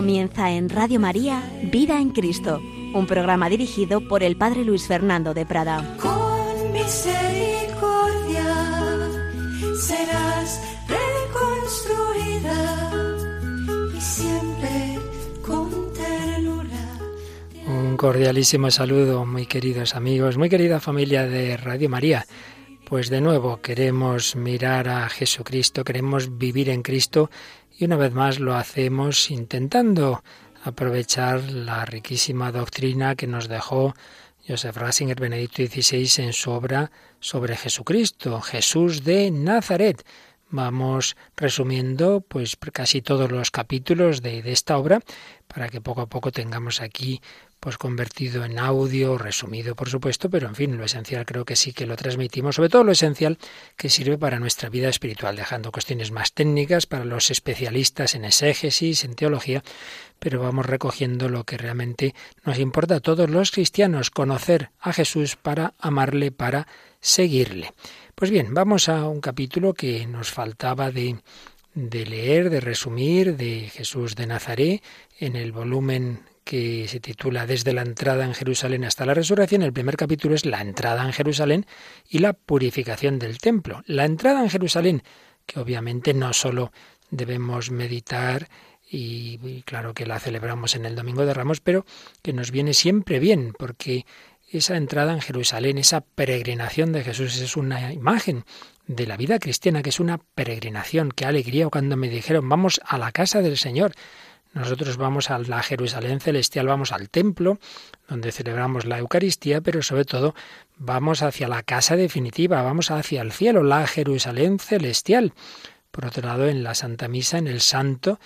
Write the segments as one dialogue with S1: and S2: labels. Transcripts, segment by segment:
S1: Comienza en Radio María Vida en Cristo, un programa dirigido por el Padre Luis Fernando de Prada.
S2: Con misericordia serás reconstruida y siempre con ternura.
S3: Un cordialísimo saludo, muy queridos amigos, muy querida familia de Radio María. Pues de nuevo queremos mirar a Jesucristo, queremos vivir en Cristo y una vez más lo hacemos intentando aprovechar la riquísima doctrina que nos dejó Joseph Ratzinger Benedicto XVI en su obra sobre Jesucristo, Jesús de Nazaret. Vamos resumiendo pues casi todos los capítulos de, de esta obra para que poco a poco tengamos aquí pues convertido en audio, resumido por supuesto, pero en fin, lo esencial creo que sí que lo transmitimos, sobre todo lo esencial que sirve para nuestra vida espiritual, dejando cuestiones más técnicas para los especialistas en exégesis, en teología, pero vamos recogiendo lo que realmente nos importa a todos los cristianos, conocer a Jesús para amarle, para seguirle. Pues bien, vamos a un capítulo que nos faltaba de, de leer, de resumir, de Jesús de Nazaret, en el volumen que se titula Desde la entrada en Jerusalén hasta la resurrección. El primer capítulo es la entrada en Jerusalén y la purificación del templo. La entrada en Jerusalén, que obviamente no solo debemos meditar y, y, claro que la celebramos en el Domingo de Ramos, pero que nos viene siempre bien, porque esa entrada en Jerusalén, esa peregrinación de Jesús es una imagen de la vida cristiana, que es una peregrinación. Qué alegría cuando me dijeron, vamos a la casa del Señor. Nosotros vamos a la Jerusalén celestial, vamos al templo, donde celebramos la Eucaristía, pero sobre todo vamos hacia la casa definitiva, vamos hacia el cielo, la Jerusalén celestial. Por otro lado, en la Santa Misa, en el Santo,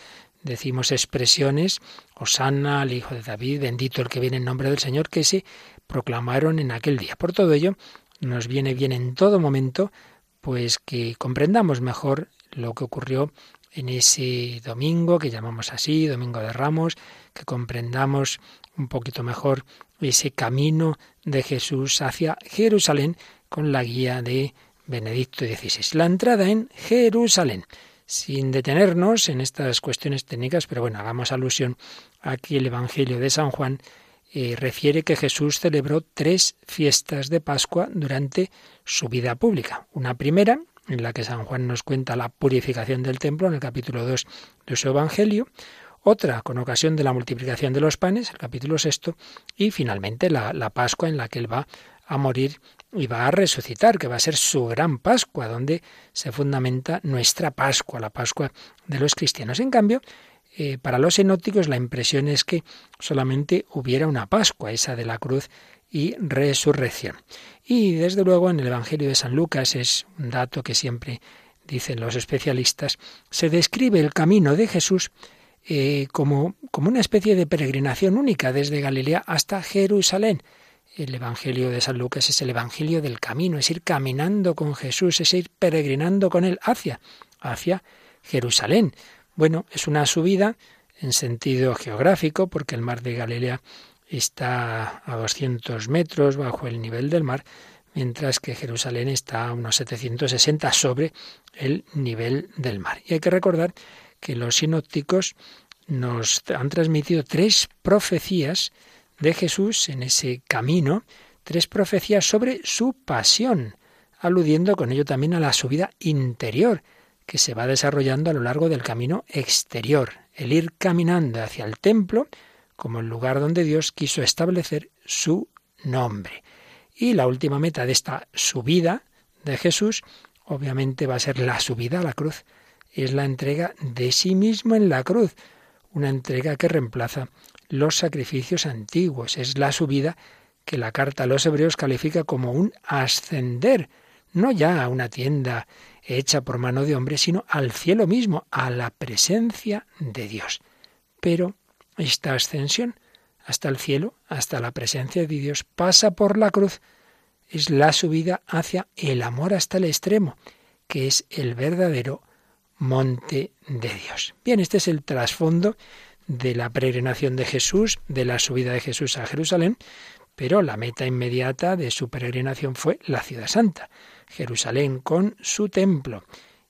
S3: decimos expresiones, Osana al Hijo de David, bendito el que viene en nombre del Señor, que se proclamaron en aquel día. Por todo ello, nos viene bien en todo momento, pues que comprendamos mejor lo que ocurrió en ese domingo que llamamos así, Domingo de Ramos, que comprendamos un poquito mejor ese camino de Jesús hacia Jerusalén con la guía de Benedicto XVI. La entrada en Jerusalén. Sin detenernos en estas cuestiones técnicas, pero bueno, hagamos alusión aquí el Evangelio de San Juan eh, refiere que Jesús celebró tres fiestas de Pascua durante su vida pública. Una primera, en la que San Juan nos cuenta la purificación del templo en el capítulo 2 de su Evangelio, otra con ocasión de la multiplicación de los panes, el capítulo sexto, y finalmente la, la Pascua en la que él va a morir y va a resucitar, que va a ser su gran Pascua, donde se fundamenta nuestra Pascua, la Pascua de los cristianos. En cambio, eh, para los sinópticos la impresión es que solamente hubiera una Pascua, esa de la cruz y resurrección. Y desde luego en el Evangelio de San Lucas es un dato que siempre dicen los especialistas, se describe el camino de Jesús eh, como, como una especie de peregrinación única desde Galilea hasta Jerusalén. El Evangelio de San Lucas es el Evangelio del camino, es ir caminando con Jesús, es ir peregrinando con él hacia, hacia Jerusalén. Bueno, es una subida en sentido geográfico, porque el mar de Galilea está a 200 metros bajo el nivel del mar, mientras que Jerusalén está a unos 760 sobre el nivel del mar. Y hay que recordar que los sinópticos nos han transmitido tres profecías de Jesús en ese camino, tres profecías sobre su pasión, aludiendo con ello también a la subida interior que se va desarrollando a lo largo del camino exterior, el ir caminando hacia el templo como el lugar donde Dios quiso establecer su nombre. Y la última meta de esta subida de Jesús, obviamente va a ser la subida a la cruz, es la entrega de sí mismo en la cruz, una entrega que reemplaza los sacrificios antiguos, es la subida que la carta a los hebreos califica como un ascender, no ya a una tienda hecha por mano de hombre, sino al cielo mismo, a la presencia de Dios. Pero esta ascensión hasta el cielo, hasta la presencia de Dios, pasa por la cruz. Es la subida hacia el amor hasta el extremo, que es el verdadero monte de Dios. Bien, este es el trasfondo de la peregrinación de Jesús, de la subida de Jesús a Jerusalén, pero la meta inmediata de su peregrinación fue la ciudad santa. Jerusalén con su templo,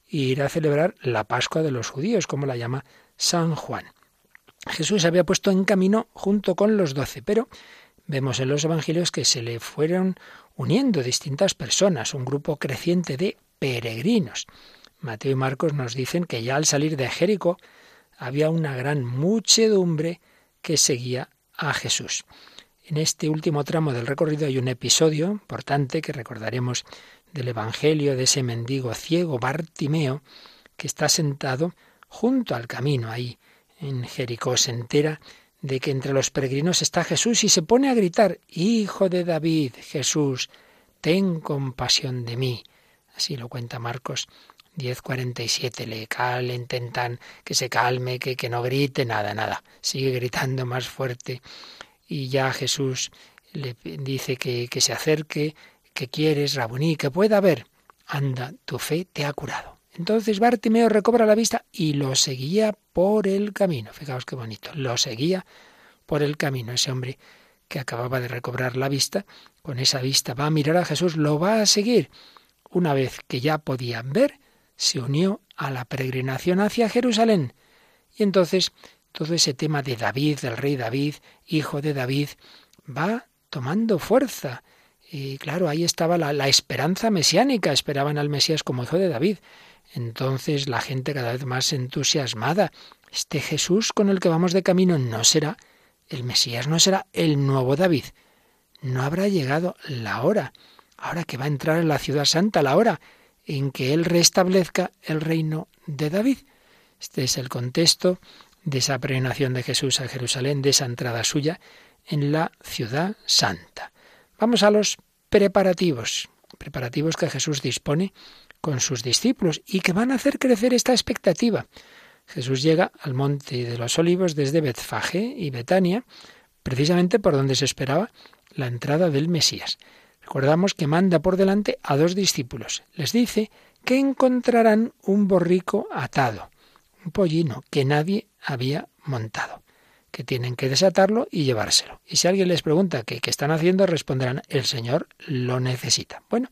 S3: e ir a celebrar la Pascua de los judíos, como la llama San Juan. Jesús había puesto en camino junto con los doce, pero vemos en los evangelios que se le fueron uniendo distintas personas, un grupo creciente de peregrinos. Mateo y Marcos nos dicen que ya al salir de Jericó había una gran muchedumbre que seguía a Jesús. En este último tramo del recorrido hay un episodio importante que recordaremos del Evangelio de ese mendigo ciego Bartimeo que está sentado junto al camino ahí en Jericó. Se entera de que entre los peregrinos está Jesús y se pone a gritar, Hijo de David, Jesús, ten compasión de mí. Así lo cuenta Marcos 10.47 le calen, intentan que se calme, que, que no grite, nada, nada. Sigue gritando más fuerte y ya Jesús le dice que, que se acerque, que quieres, Rabuní, que pueda ver. Anda, tu fe te ha curado. Entonces Bartimeo recobra la vista y lo seguía por el camino. Fijaos qué bonito. Lo seguía por el camino. Ese hombre que acababa de recobrar la vista, con esa vista va a mirar a Jesús, lo va a seguir. Una vez que ya podían ver, se unió a la peregrinación hacia Jerusalén. Y entonces todo ese tema de David, del rey David, hijo de David, va tomando fuerza. Y claro, ahí estaba la, la, esperanza mesiánica, esperaban al Mesías como hijo de David. Entonces la gente cada vez más entusiasmada. Este Jesús con el que vamos de camino no será el Mesías, no será el nuevo David. No habrá llegado la hora, ahora que va a entrar en la ciudad santa, la hora en que Él restablezca el reino de David. Este es el contexto de esa peregrinación de Jesús a Jerusalén, de esa entrada suya en la ciudad santa. Vamos a los preparativos, preparativos que Jesús dispone con sus discípulos y que van a hacer crecer esta expectativa. Jesús llega al monte de los olivos desde Betfage y Betania, precisamente por donde se esperaba la entrada del Mesías. Recordamos que manda por delante a dos discípulos. Les dice que encontrarán un borrico atado, un pollino que nadie había montado, que tienen que desatarlo y llevárselo. Y si alguien les pregunta qué, qué están haciendo, responderán, el Señor lo necesita. Bueno,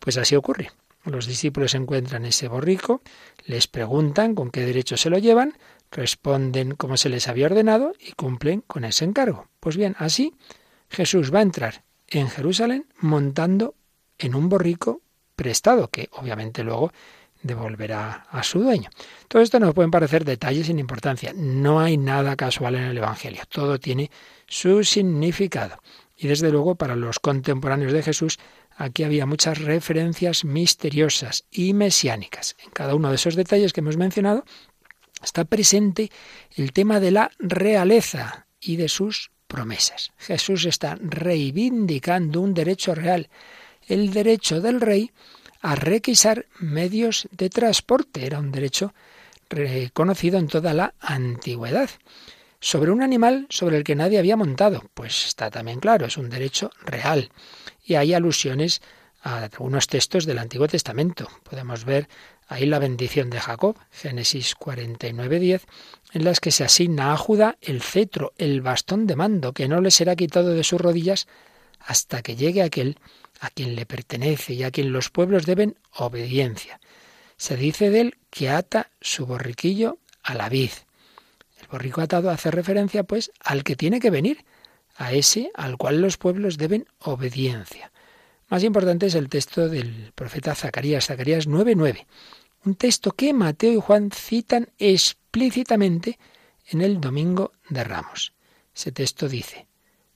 S3: pues así ocurre. Los discípulos encuentran ese borrico, les preguntan con qué derecho se lo llevan, responden como se les había ordenado y cumplen con ese encargo. Pues bien, así Jesús va a entrar en Jerusalén montando en un borrico prestado, que obviamente luego devolverá a su dueño. Todo esto nos pueden parecer detalles sin importancia. No hay nada casual en el Evangelio. Todo tiene su significado. Y desde luego para los contemporáneos de Jesús aquí había muchas referencias misteriosas y mesiánicas. En cada uno de esos detalles que hemos mencionado está presente el tema de la realeza y de sus promesas. Jesús está reivindicando un derecho real, el derecho del rey a requisar medios de transporte. Era un derecho reconocido en toda la antigüedad. Sobre un animal sobre el que nadie había montado, pues está también claro, es un derecho real. Y hay alusiones a algunos textos del Antiguo Testamento. Podemos ver ahí la bendición de Jacob, Génesis 49:10, en las que se asigna a Judá el cetro, el bastón de mando, que no le será quitado de sus rodillas hasta que llegue aquel a quien le pertenece y a quien los pueblos deben obediencia. Se dice de él que ata su borriquillo a la vid. El borrico atado hace referencia, pues, al que tiene que venir, a ese al cual los pueblos deben obediencia. Más importante es el texto del profeta Zacarías, Zacarías 9:9, un texto que Mateo y Juan citan explícitamente en el Domingo de Ramos. Ese texto dice,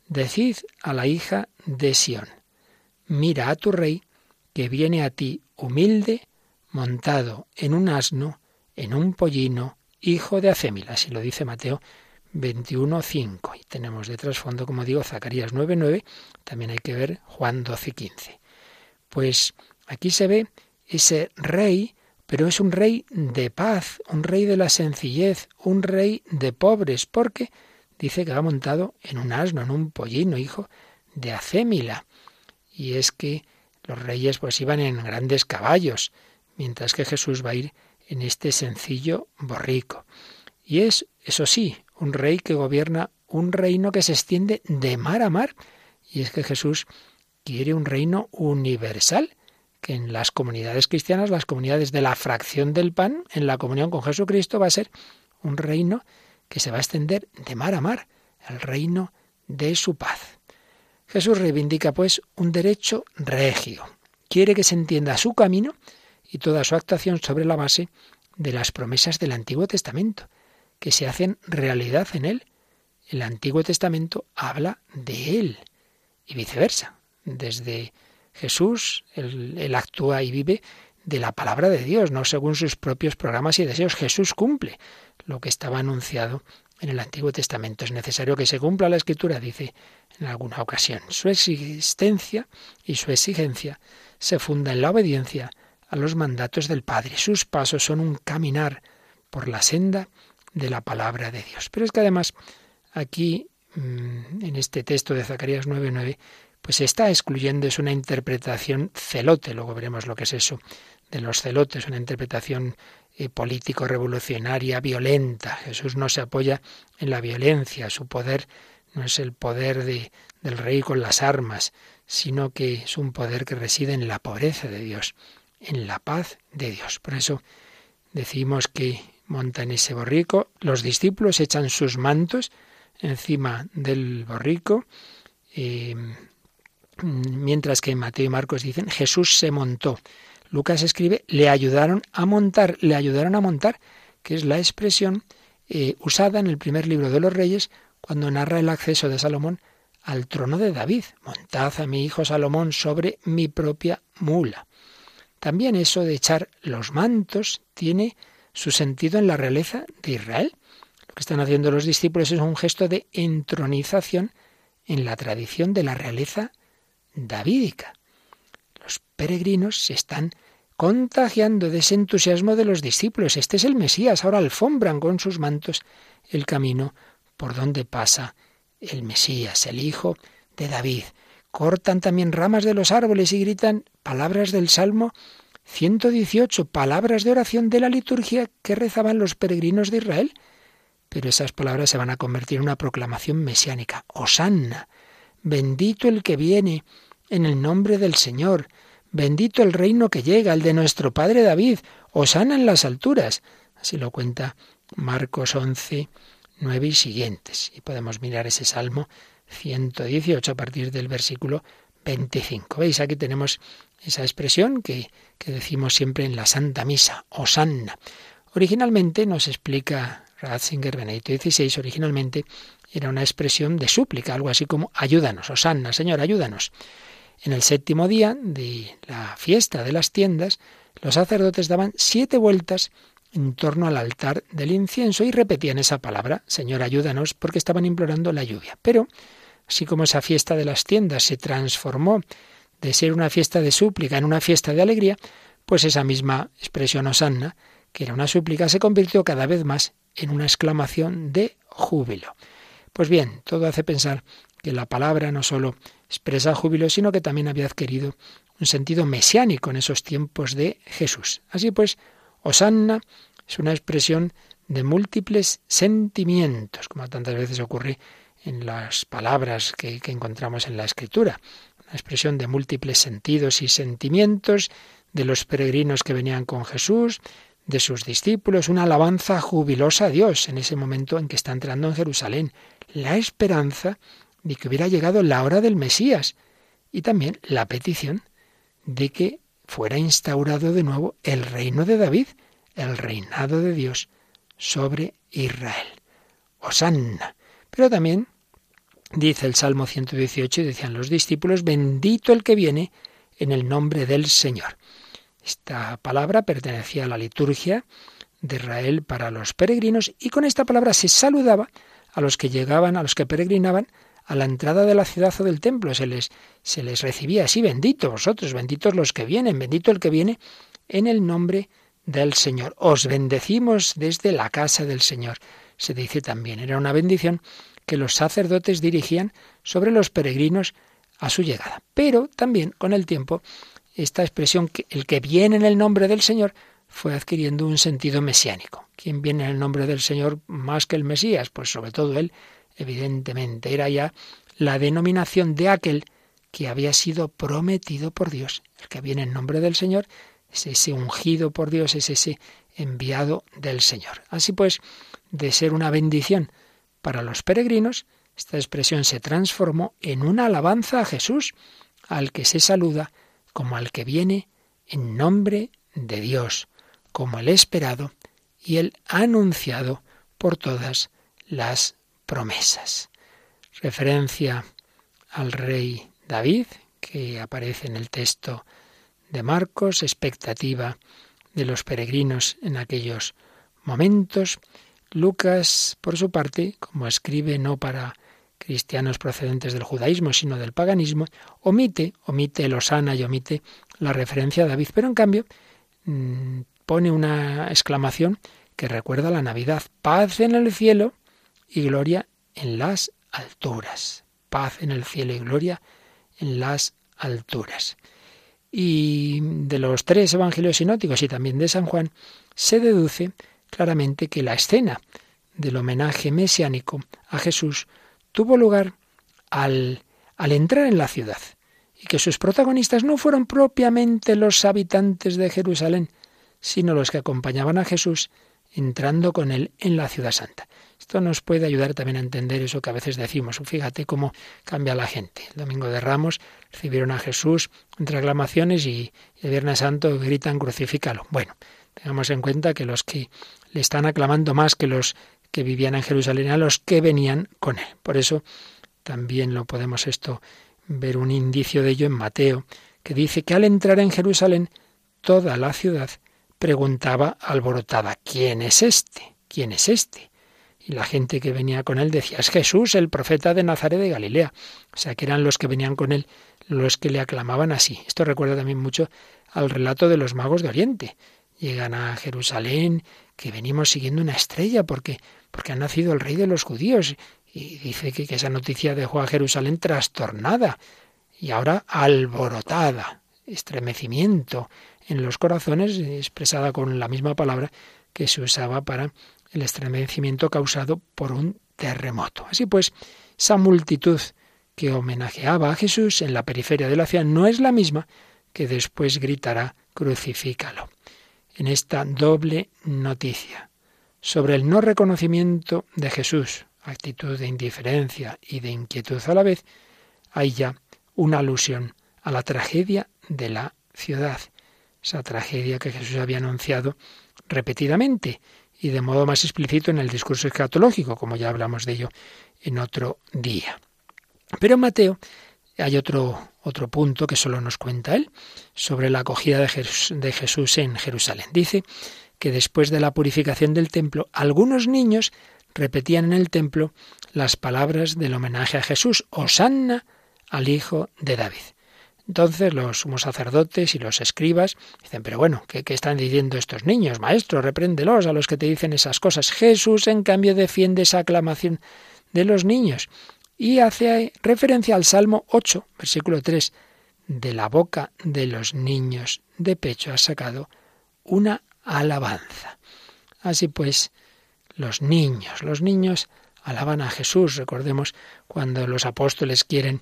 S3: Decid a la hija de Sión, mira a tu rey que viene a ti humilde, montado en un asno, en un pollino, hijo de Acémila. Así lo dice Mateo 21.5. Y tenemos de trasfondo, como digo, Zacarías 9.9. También hay que ver Juan 12.15. Pues aquí se ve ese rey, pero es un rey de paz, un rey de la sencillez, un rey de pobres, porque dice que va montado en un asno, en un pollino, hijo de Acémila. Y es que los reyes pues iban en grandes caballos, mientras que Jesús va a ir en este sencillo borrico. Y es, eso sí, un rey que gobierna un reino que se extiende de mar a mar. Y es que Jesús quiere un reino universal, que en las comunidades cristianas, las comunidades de la fracción del pan, en la comunión con Jesucristo, va a ser un reino que se va a extender de mar a mar, el reino de su paz. Jesús reivindica, pues, un derecho regio. Quiere que se entienda su camino y toda su actuación sobre la base de las promesas del Antiguo Testamento, que se hacen realidad en él. El Antiguo Testamento habla de él y viceversa. Desde Jesús, él, actúa y vive de la palabra de Dios, no según sus propios programas y deseos. Jesús cumple lo que estaba anunciado en el Antiguo Testamento. Es necesario que se cumpla la Escritura, dice en alguna ocasión. Su existencia y su exigencia se funda en la obediencia a los mandatos del Padre. Sus pasos son un caminar por la senda de la palabra de Dios. Pero es que además aquí, mm, en este texto de Zacarías 9:9, pues se está excluyendo, es una interpretación celote, luego veremos lo que es eso, de los celotes, una interpretación eh, político-revolucionaria violenta. Jesús no se apoya en la violencia, su poder no es el poder de, del rey con las armas, sino que es un poder que reside en la pobreza de Dios, en la paz de Dios. Por eso decimos que montan ese borrico, los discípulos echan sus mantos encima del borrico, eh, mientras que Mateo y Marcos dicen Jesús se montó. Lucas escribe le ayudaron a montar, le ayudaron a montar, que es la expresión eh, usada en el primer libro de los Reyes cuando narra el acceso de Salomón al trono de David. Montad a mi hijo Salomón sobre mi propia mula. También eso de echar los mantos tiene su sentido en la realeza de Israel. Lo que están haciendo los discípulos es un gesto de entronización en la tradición de la realeza davídica. Los peregrinos se están contagiando de ese entusiasmo de los discípulos. Este es el Mesías. Ahora alfombran con sus mantos el camino por donde pasa el Mesías, el Hijo de David. Cortan también ramas de los árboles y gritan palabras del Salmo 118, palabras de oración de la liturgia que rezaban los peregrinos de Israel. Pero esas palabras se van a convertir en una proclamación mesiánica. Osanna, bendito el que viene en el nombre del Señor, bendito el reino que llega, el de nuestro Padre David, Osanna en las alturas. Así lo cuenta Marcos 11, 9 y siguientes. Y podemos mirar ese Salmo 118 a partir del versículo 25. ¿Veis? Aquí tenemos esa expresión que, decimos siempre en la Santa Misa, Osanna. Originalmente, nos explica Ratzinger Benedicto XVI, originalmente era una expresión de súplica, algo así como ayúdanos, Osanna, Señor, ayúdanos. En el séptimo día de la fiesta de las tiendas, los sacerdotes daban siete vueltas en torno al altar del incienso y repetían esa palabra, Señor, ayúdanos, porque estaban implorando la lluvia. Pero, así como esa fiesta de las tiendas se transformó de ser una fiesta de súplica en una fiesta de alegría, pues esa misma expresión osanna, que era una súplica, se convirtió cada vez más en una exclamación de júbilo. Pues bien, todo hace pensar que la palabra no sólo expresa júbilo, sino que también había adquirido un sentido mesiánico en esos tiempos de Jesús. Así pues, Osanna es una expresión de múltiples sentimientos, como tantas veces ocurre en las palabras que, encontramos en la Escritura. Una expresión de múltiples sentidos y sentimientos de los peregrinos que venían con Jesús, de sus discípulos, una alabanza jubilosa a Dios en ese momento en que está entrando en Jerusalén, la esperanza de que hubiera llegado la hora del Mesías y también la petición de que fuera instaurado de nuevo el reino de David, el reinado de Dios sobre Israel. Osanna. Pero también dice el Salmo 118, decían los discípulos, bendito el que viene en el nombre del Señor. Esta palabra pertenecía a la liturgia de Israel para los peregrinos y con esta palabra se saludaba a los que llegaban, a los que peregrinaban a la entrada de la ciudad o del templo. Se les, se les recibía así, bendito vosotros, benditos los que vienen, bendito el que viene en el nombre del Señor. Os bendecimos desde la casa del Señor. Se dice también, era una bendición que los sacerdotes dirigían sobre los peregrinos a su llegada. Pero también con el tiempo esta expresión, el que viene en el nombre del Señor, fue adquiriendo un sentido mesiánico. ¿Quién viene en el nombre del Señor más que el Mesías? Pues sobre todo él, evidentemente, era ya la denominación de aquel que había sido prometido por Dios. El que viene en nombre del Señor es ese ungido por Dios, es ese enviado del Señor. Así pues, de ser una bendición para los peregrinos, esta expresión se transformó en una alabanza a Jesús, al que se saluda como al que viene en nombre de Dios, como el esperado y el anunciado por todas las promesas. Referencia al rey David, que aparece en el texto de Marcos, expectativa de los peregrinos en aquellos momentos. Lucas, por su parte, como escribe no para cristianos procedentes del judaísmo, sino del paganismo, omite, omite el Osana y omite la referencia a David, pero en cambio mm, pone una exclamación que recuerda la Navidad. Paz en el cielo y gloria en las alturas. Paz en el cielo y gloria en las alturas. Y de los tres evangelios sinóticos y también de San Juan, se deduce claramente que la escena del homenaje mesiánico a Jesús tuvo lugar al, al entrar en la ciudad y que sus protagonistas no fueron propiamente los habitantes de Jerusalén, sino los que acompañaban a Jesús entrando con él en la ciudad santa. Esto nos puede ayudar también a entender eso que a veces decimos. Fíjate cómo cambia la gente. El domingo de Ramos recibieron a Jesús entre aclamaciones y el Viernes Santo gritan crucifícalo. Bueno, tengamos en cuenta que los que le están aclamando más que los que vivían en Jerusalén a los que venían con él. Por eso también lo podemos esto ver un indicio de ello en Mateo, que dice que al entrar en Jerusalén toda la ciudad preguntaba alborotada, ¿quién es este? ¿quién es este? Y la gente que venía con él decía, es Jesús, el profeta de Nazaret de Galilea. O sea, que eran los que venían con él los que le aclamaban así. Esto recuerda también mucho al relato de los magos de Oriente. Llegan a Jerusalén, que venimos siguiendo una estrella porque porque ha nacido el rey de los judíos. Y dice que, esa noticia dejó a Jerusalén trastornada y ahora alborotada, estremecimiento en los corazones, expresada con la misma palabra que se usaba para el estremecimiento causado por un terremoto. Así pues, esa multitud que homenajeaba a Jesús en la periferia de la ciudad no es la misma que después gritará crucifícalo. En esta doble noticia, sobre el no reconocimiento de Jesús, actitud de indiferencia y de inquietud a la vez, hay ya una alusión a la tragedia de la ciudad, esa tragedia que Jesús había anunciado repetidamente y de modo más explícito en el discurso escatológico, como ya hablamos de ello en otro día. Pero Mateo hay otro, otro punto que solo nos cuenta él sobre la acogida de Jesús, en Jerusalén. Dice que después de la purificación del templo, algunos niños repetían en el templo las palabras del homenaje a Jesús, Osanna al Hijo de David. Entonces los sumos sacerdotes y los escribas dicen, pero bueno, ¿qué, ¿qué, están diciendo estos niños? Maestro, repréndelos a los que te dicen esas cosas. Jesús, en cambio, defiende esa aclamación de los niños y hace referencia al Salmo 8, versículo 3. De la boca de los niños de pecho ha sacado una alabanza. Así pues, los niños, los niños alaban a Jesús. Recordemos cuando los apóstoles quieren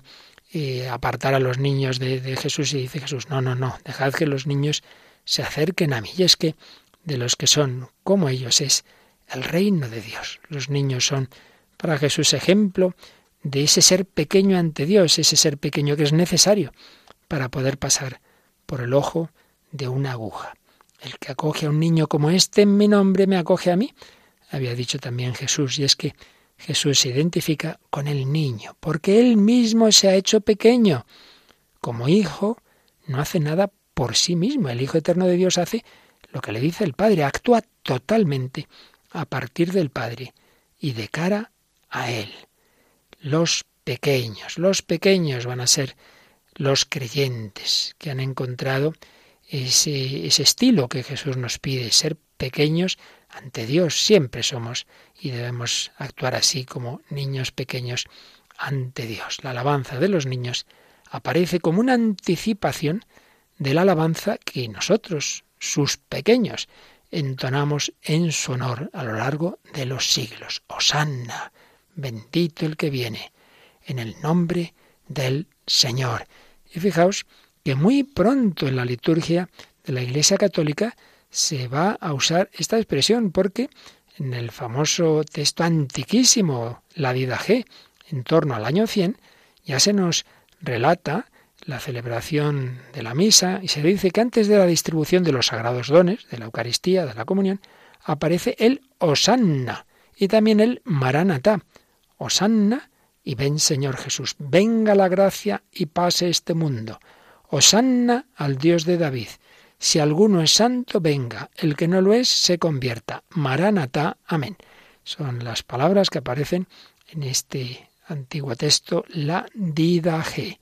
S3: eh, apartar a los niños de, de Jesús y dice Jesús, no, no, no, dejad que los niños se acerquen a mí. Y es que de los que son como ellos es el reino de Dios. Los niños son para Jesús ejemplo de ese ser pequeño ante Dios, ese ser pequeño que es necesario para poder pasar por el ojo de una aguja. El que acoge a un niño como este en mi nombre me acoge a mí, había dicho también Jesús, y es que Jesús se identifica con el niño, porque él mismo se ha hecho pequeño. Como hijo, no hace nada por sí mismo. El Hijo Eterno de Dios hace lo que le dice el Padre, actúa totalmente a partir del Padre y de cara a Él. Los pequeños, los pequeños van a ser los creyentes que han encontrado ese, ese estilo que Jesús nos pide, ser pequeños ante Dios. Siempre somos y debemos actuar así como niños pequeños ante Dios. La alabanza de los niños aparece como una anticipación de la alabanza que nosotros, sus pequeños, entonamos en su honor a lo largo de los siglos. Osanna, bendito el que viene, en el nombre del Señor. Y fijaos que muy pronto en la liturgia de la Iglesia Católica se va a usar esta expresión porque en el famoso texto antiquísimo, la G, en torno al año 100, ya se nos relata la celebración de la misa y se dice que antes de la distribución de los sagrados dones, de la Eucaristía, de la comunión, aparece el Osanna y también el Maranatá. Osanna y ven Señor Jesús, venga la gracia y pase este mundo. Osanna al Dios de David. Si alguno es santo, venga. El que no lo es, se convierta. Maranatá. Amén. Son las palabras que aparecen en este antiguo texto, la Didaje.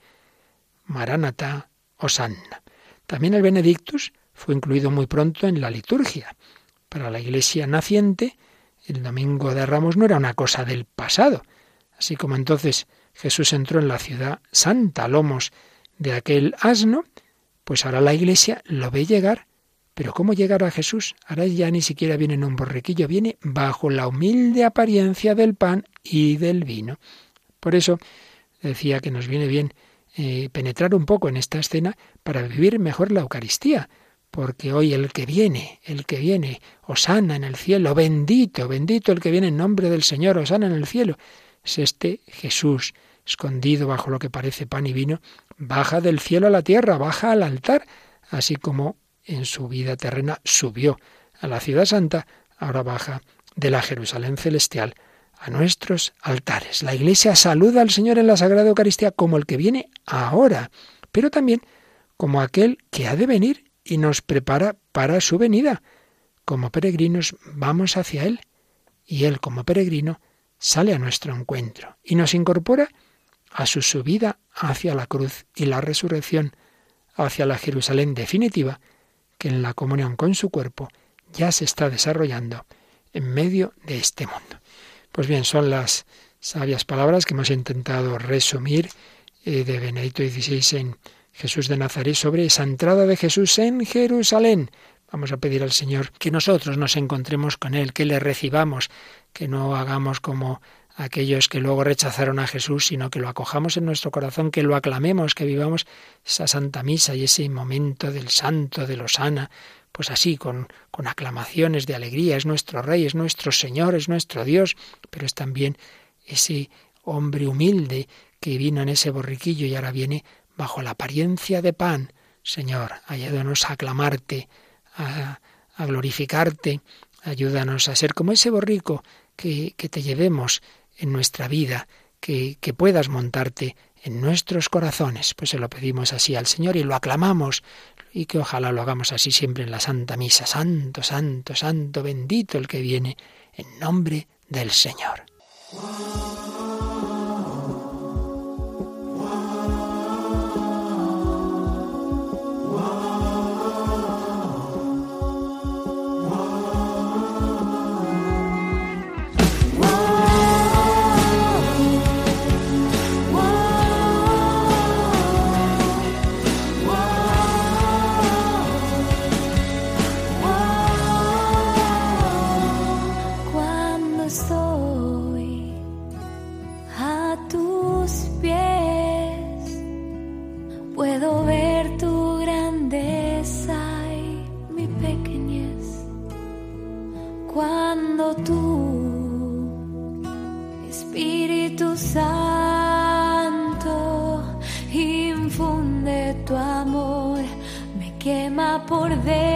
S3: Maranatá, Osanna. También el Benedictus fue incluido muy pronto en la liturgia. Para la iglesia naciente, el domingo de Ramos no era una cosa del pasado, Así como entonces Jesús entró en la ciudad santa, lomos de aquel asno, pues ahora la iglesia lo ve llegar. Pero ¿cómo llegar a Jesús? Ahora ya ni siquiera viene en un borriquillo, viene bajo la humilde apariencia del pan y del vino. Por eso decía que nos viene bien eh, penetrar un poco en esta escena para vivir mejor la Eucaristía, porque hoy el que viene, el que viene, osana en el cielo, bendito, bendito el que viene en nombre del Señor, osana en el cielo, es este Jesús, escondido bajo lo que parece pan y vino, baja del cielo a la tierra, baja al altar, así como en su vida terrena subió a la ciudad santa, ahora baja de la Jerusalén celestial a nuestros altares. La Iglesia saluda al Señor en la Sagrada Eucaristía como el que viene ahora, pero también como aquel que ha de venir y nos prepara para su venida. Como peregrinos vamos hacia Él y Él como peregrino sale a nuestro encuentro y nos incorpora a su subida hacia la cruz y la resurrección, hacia la Jerusalén definitiva, que en la comunión con su cuerpo ya se está desarrollando en medio de este mundo. Pues bien, son las sabias palabras que hemos intentado resumir eh, de Benedicto XVI en Jesús de Nazaret sobre esa entrada de Jesús en Jerusalén. Vamos a pedir al Señor que nosotros nos encontremos con Él, que le recibamos, que no hagamos como aquellos que luego rechazaron a Jesús, sino que lo acojamos en nuestro corazón, que lo aclamemos, que vivamos esa Santa Misa y ese momento del Santo, de Losana, pues así, con, con aclamaciones de alegría. Es nuestro Rey, es nuestro Señor, es nuestro Dios, pero es también ese hombre humilde que vino en ese borriquillo y ahora viene bajo la apariencia de pan. Señor, ayúdanos a aclamarte, a, glorificarte, ayúdanos a ser como ese borrico que, te llevemos en nuestra vida, que, que puedas montarte en nuestros corazones. Pues se lo pedimos así al Señor y lo aclamamos y que ojalá lo hagamos así siempre en la Santa Misa. Santo, santo, santo, bendito el que viene en nombre del Señor. por dentro.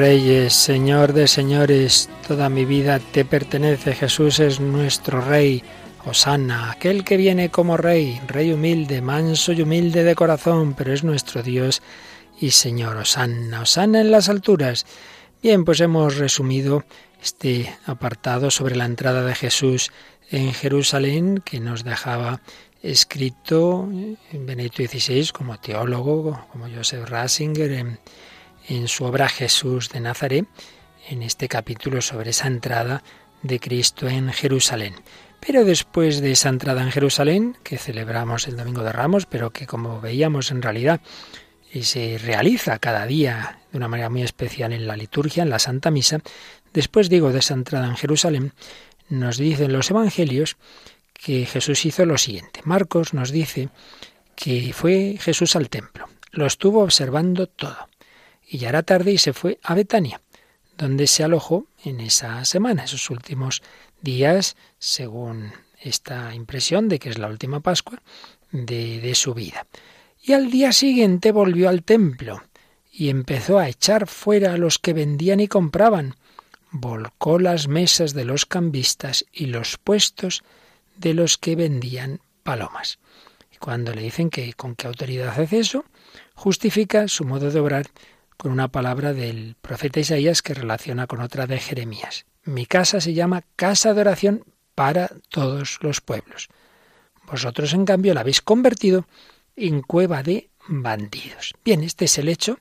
S3: Reyes, Señor de señores, toda mi vida te pertenece, Jesús es nuestro Rey. Osana, aquel que viene como Rey, Rey humilde, manso y humilde de corazón, pero es nuestro Dios y Señor. Osana, Osana en las alturas. Bien, pues hemos resumido este apartado sobre la entrada de Jesús en Jerusalén que nos dejaba escrito en Benedicto XVI como teólogo, como Joseph Ratzinger, en, en su obra Jesús de Nazaret, en este capítulo sobre esa entrada de Cristo en Jerusalén. Pero después de esa entrada en Jerusalén, que celebramos el Domingo de Ramos, pero que como veíamos en realidad y se realiza cada día de una manera muy especial en la liturgia, en la Santa Misa, después digo de esa entrada en Jerusalén, nos dicen los Evangelios que Jesús hizo lo siguiente. Marcos nos dice que fue Jesús al templo, lo estuvo observando todo, y ya era tarde y se fue a Betania, donde se alojó en esa semana, esos últimos días, según esta impresión de que es la última Pascua de, de su vida. Y al día siguiente volvió al templo y empezó a echar fuera a los que vendían y compraban. Volcó las mesas de los cambistas y los puestos de los que vendían palomas. Y cuando le dicen que con qué autoridad hace eso, justifica su modo de obrar con una palabra del profeta Isaías que relaciona con otra de Jeremías. Mi casa se llama casa de oración para todos los pueblos. Vosotros, en cambio, la habéis convertido en cueva de bandidos. Bien, este es el hecho,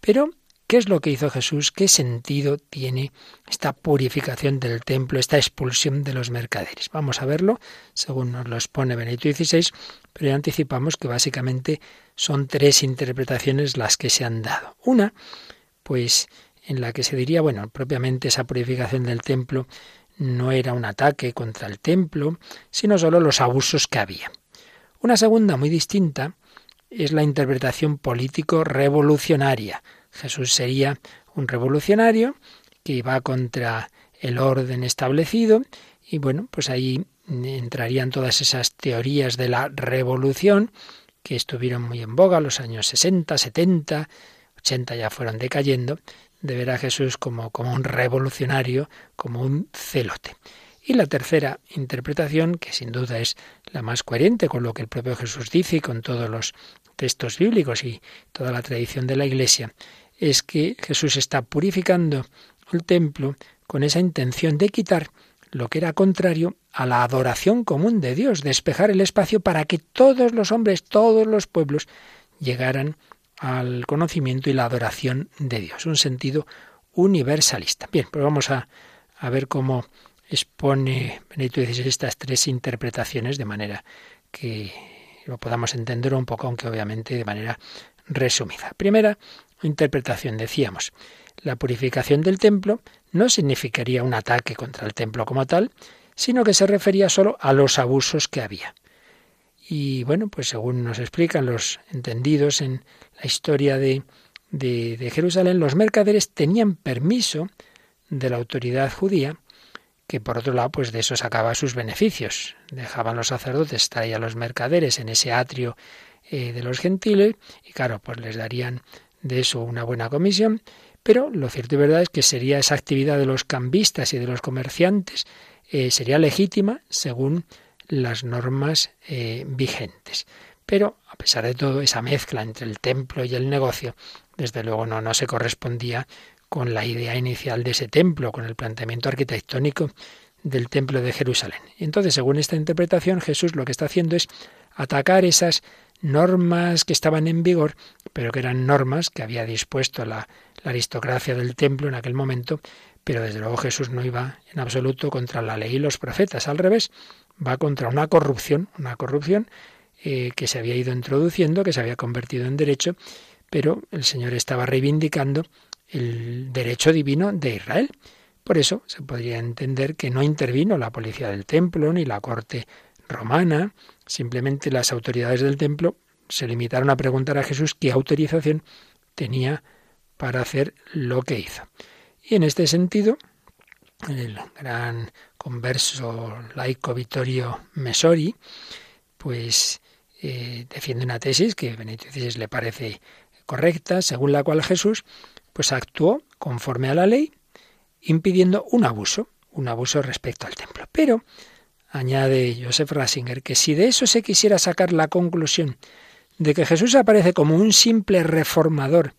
S3: pero ¿qué es lo que hizo Jesús? ¿Qué sentido tiene esta purificación del templo, esta expulsión de los mercaderes? Vamos a verlo, según nos lo expone Benedicto XVI, pero ya anticipamos que básicamente son tres interpretaciones las que se han dado. Una, pues en la que se diría, bueno, propiamente esa purificación del templo no era un ataque contra el templo, sino solo los abusos que había. Una segunda muy distinta es la interpretación político-revolucionaria. Jesús sería un revolucionario que iba contra el orden establecido y bueno, pues ahí entrarían todas esas teorías de la revolución que estuvieron muy en boga los años 60, 70, 80 ya fueron decayendo, de ver a Jesús como, como un revolucionario, como un celote. Y la tercera interpretación, que sin duda es la más coherente con lo que el propio Jesús dice y con todos los textos bíblicos y toda la tradición de la Iglesia, es que Jesús está purificando el templo con esa intención de quitar lo que era contrario a la adoración común de Dios, despejar el espacio para que todos los hombres, todos los pueblos llegaran al conocimiento y la adoración de Dios, un sentido universalista. Bien, pues vamos a, a ver cómo expone Benedicto XVI estas tres interpretaciones de manera que lo podamos entender un poco, aunque obviamente de manera resumida. Primera interpretación, decíamos, la purificación del templo no significaría un ataque contra el templo como tal, sino que se refería solo a los abusos que había. Y bueno, pues según nos explican los entendidos en la historia de, de, de Jerusalén, los mercaderes tenían permiso de la autoridad judía que por otro lado, pues de eso sacaba sus beneficios. Dejaban los sacerdotes estar a los mercaderes en ese atrio eh, de los gentiles y claro, pues les darían de eso una buena comisión, pero lo cierto y verdad es que sería esa actividad de los cambistas y de los comerciantes eh, sería legítima según las normas eh, vigentes. Pero, a pesar de todo, esa mezcla entre el templo y el negocio, desde luego no, no se correspondía con la idea inicial de ese templo, con el planteamiento arquitectónico del templo de Jerusalén. Entonces, según esta interpretación, Jesús lo que está haciendo es atacar esas normas que estaban en vigor, pero que eran normas que había dispuesto la, aristocracia del templo en aquel momento, pero desde luego Jesús no iba en absoluto contra la ley y los profetas, al revés, va contra una corrupción, una corrupción eh, que se había ido introduciendo, que se había convertido en derecho, pero el Señor estaba reivindicando el derecho divino de Israel. Por eso se podría entender que no intervino la policía del templo ni la corte romana, simplemente las autoridades del templo se limitaron a preguntar a Jesús qué autorización tenía para hacer lo que hizo. Y en este sentido, el gran converso laico Vittorio Mesori, pues eh, defiende una tesis que Benedicto le parece correcta, según la cual Jesús pues actuó conforme a la ley, impidiendo un abuso, un abuso respecto al templo. Pero añade Joseph Rasinger que si de eso se quisiera sacar la conclusión de que Jesús aparece como un simple reformador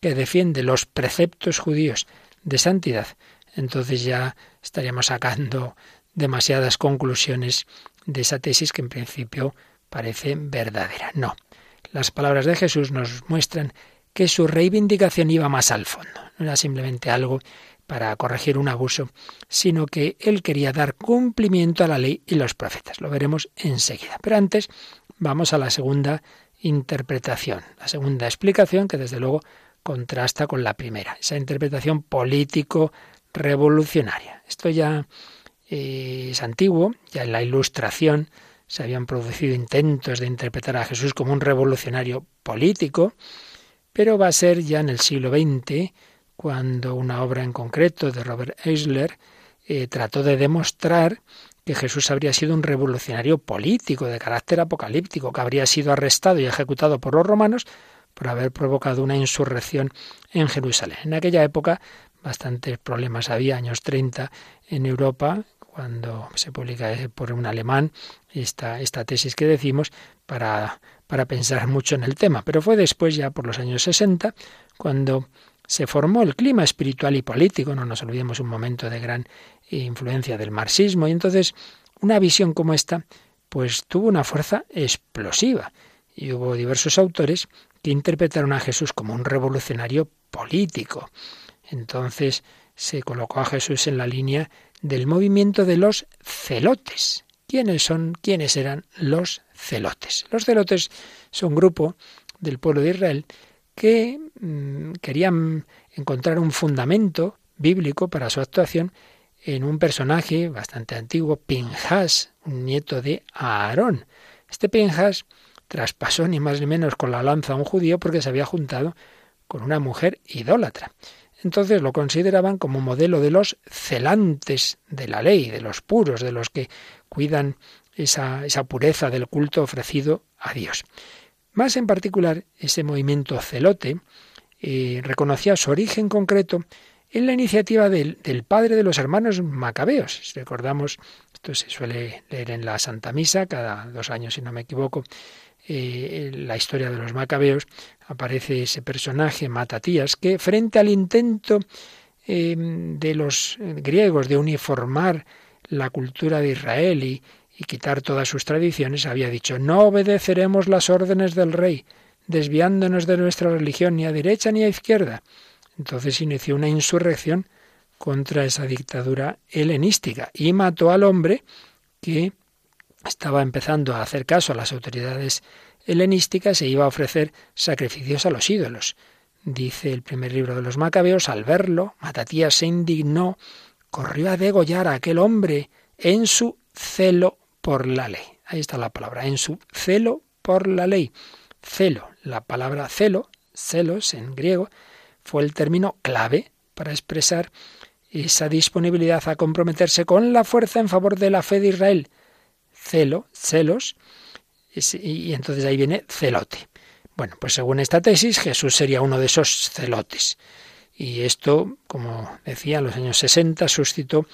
S3: que defiende los preceptos judíos de santidad, entonces ya estaríamos sacando demasiadas conclusiones de esa tesis que en principio parece verdadera. No, las palabras de Jesús nos muestran que su reivindicación iba más al fondo, no era simplemente algo para corregir un abuso, sino que él quería dar cumplimiento a la ley y los profetas. Lo veremos enseguida. Pero antes vamos a la segunda interpretación, la segunda explicación que desde luego contrasta con la primera, esa interpretación político revolucionaria. Esto ya eh, es antiguo, ya en la Ilustración se habían producido intentos de interpretar a Jesús como un revolucionario político, pero va a ser ya en el siglo XX cuando una obra en concreto de Robert Eisler eh, trató de demostrar que Jesús habría sido un revolucionario político de carácter apocalíptico, que habría sido arrestado y ejecutado por los romanos por haber provocado una insurrección en Jerusalén. En aquella época bastantes problemas había, años 30, en Europa, cuando se publica por un alemán esta, esta tesis que decimos, para, para pensar mucho en el tema. Pero fue después, ya por los años 60, cuando se formó el clima espiritual y político, no nos olvidemos un momento de gran influencia del marxismo, y entonces una visión como esta, pues tuvo una fuerza explosiva. Y hubo diversos autores que interpretaron a Jesús como un revolucionario político. Entonces se colocó a Jesús en la línea del movimiento de los celotes. ¿Quiénes son? ¿Quiénes eran los celotes? Los celotes son un grupo del pueblo de Israel que mm, querían encontrar un fundamento bíblico para su actuación en un personaje bastante antiguo, Pinjas, un nieto de Aarón. Este Pinjas traspasó ni más ni menos con la lanza a un judío porque se había juntado con una mujer idólatra. Entonces lo consideraban como modelo de los celantes de la ley, de los puros, de los que cuidan esa, esa pureza del culto ofrecido a Dios. Más en particular, ese movimiento celote eh, reconocía su origen concreto en la iniciativa del, padre de los hermanos macabeos. Si recordamos, esto se suele leer en la Santa Misa cada dos años, si no me equivoco, eh, la historia de los macabeos, aparece ese personaje, Matatías, que frente al intento eh, de los griegos de uniformar la cultura de Israel y quitar todas sus tradiciones, había dicho, no obedeceremos las órdenes del rey, desviándonos de nuestra religión ni a derecha ni a izquierda. Entonces inició una insurrección contra esa dictadura helenística y mató al hombre que estaba empezando a hacer caso a las autoridades helenísticas e iba a ofrecer sacrificios a los ídolos. Dice el primer libro de los Macabeos, al verlo, Matatías se indignó, corrió a degollar a aquel hombre en su celo por la ley. Ahí está la palabra, en su celo por la ley. Celo, la palabra celo, celos en griego, fue el término clave para expresar esa disponibilidad a comprometerse con la fuerza en favor de la fe de Israel. Celo, celos, y entonces ahí viene celote. Bueno, pues según esta tesis, Jesús sería uno de esos celotes. Y esto, como decía, en los años 60 suscitó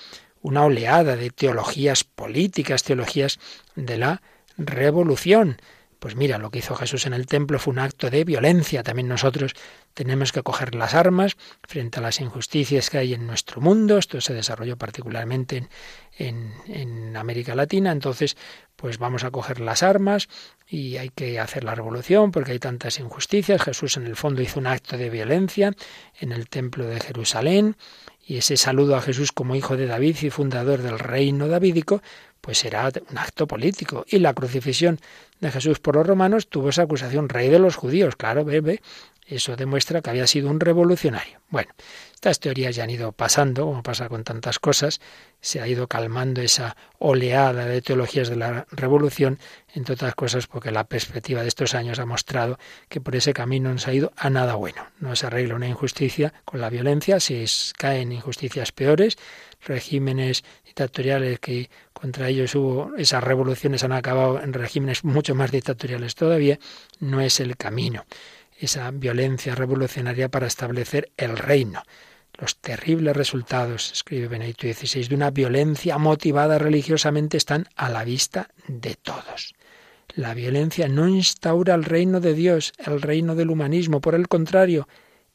S3: una oleada de teologías políticas, teologías de la revolución. Pues mira, lo que hizo Jesús en el templo fue un acto de violencia. También nosotros tenemos que coger las armas frente a las injusticias que hay en nuestro mundo. Esto se desarrolló particularmente en, en, América Latina. Entonces, pues vamos a coger las armas y hay que hacer la revolución porque hay tantas injusticias. Jesús en el fondo hizo un acto de violencia en el templo de Jerusalén y ese saludo a Jesús como hijo de David y fundador del reino davídico, pues será un acto político. Y la crucifixión de Jesús por los romanos tuvo esa acusación, rey de los judíos. Claro, bebe, eso demuestra que había sido un revolucionario. Bueno, estas teorías ya han ido pasando, como pasa con tantas cosas, se ha ido calmando esa oleada de teologías de la revolución, entre otras cosas porque la perspectiva de estos años ha mostrado que por ese camino no se ha ido a nada bueno. No se arregla una injusticia con la violencia, se caen injusticias peores, regímenes dictatoriales que contra ellos hubo, esas revoluciones han acabado en regímenes mucho más dictatoriales todavía, no es el camino esa violencia revolucionaria para establecer el reino. Los terribles resultados, escribe Benedicto XVI, de una violencia motivada religiosamente están a la vista de todos. La violencia no instaura el reino de Dios, el reino del humanismo, por el contrario,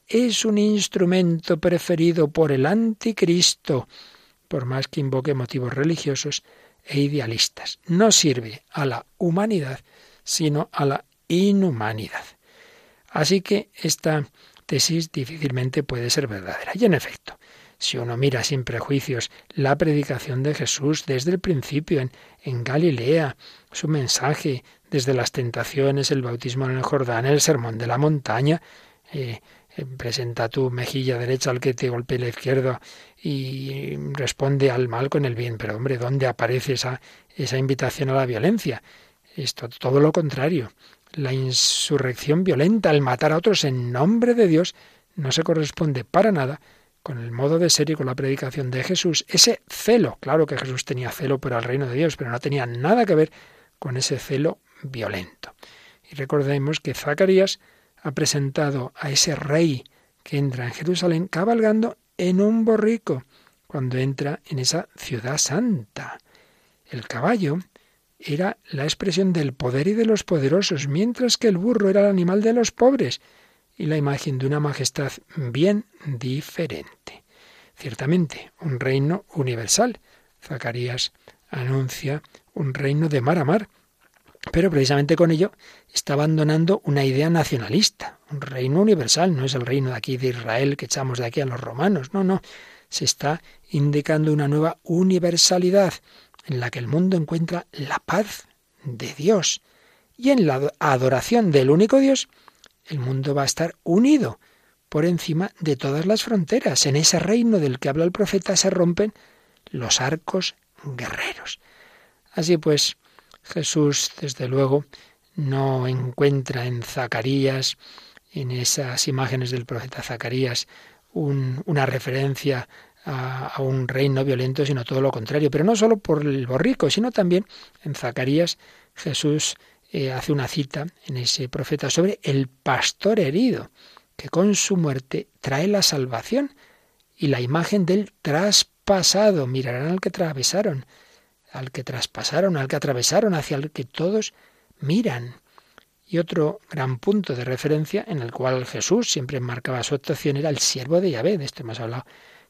S3: es un instrumento preferido por el anticristo, por más que invoque motivos religiosos e idealistas. No sirve a la humanidad, sino a la inhumanidad. Así que esta tesis difícilmente puede ser verdadera. Y en efecto, si uno mira sin prejuicios la predicación de Jesús desde el principio en, Galilea, su mensaje desde las tentaciones, el bautismo en el Jordán, el sermón de la montaña, eh, presenta tu mejilla derecha al que te golpee la izquierda y responde al mal con el bien. Pero hombre, ¿dónde aparece esa, esa invitación a la violencia? Esto todo lo contrario la insurrección violenta, el matar a otros en nombre de Dios, no se corresponde para nada con el modo de ser y con la predicación de Jesús. Ese celo, claro que Jesús tenía celo por el reino de Dios, pero no tenía nada que ver con ese celo violento. Y recordemos que Zacarías ha presentado a ese rey que entra en Jerusalén cabalgando en un borrico cuando entra en esa ciudad santa. El caballo era la expresión del poder y de los poderosos, mientras que el burro era el animal de los pobres y la imagen de una majestad bien diferente. Ciertamente, un reino universal. Zacarías anuncia un reino de mar a mar, pero precisamente con ello está abandonando una idea nacionalista. Un reino universal no es el reino de aquí de Israel que echamos de aquí a los romanos, no, no. Se está indicando una nueva universalidad, en la que el mundo encuentra la paz de Dios. Y en la adoración del único Dios, el mundo va a estar unido por encima de todas las fronteras. En ese reino del que habla el profeta se rompen los arcos guerreros. Así pues, Jesús, desde luego, no encuentra en Zacarías, en esas imágenes del profeta Zacarías, una referencia a, un reino violento, sino todo lo contrario. Pero no solo por el borrico, sino también en Zacarías Jesús eh, hace una cita en ese profeta sobre el pastor herido, que con su muerte trae la salvación y la imagen del traspasado. Mirarán al que atravesaron, al que traspasaron, al que atravesaron, hacia el que todos miran. Y otro gran punto de referencia en el cual Jesús siempre marcaba su actuación era el siervo de Yahvé. De esto hemos hablado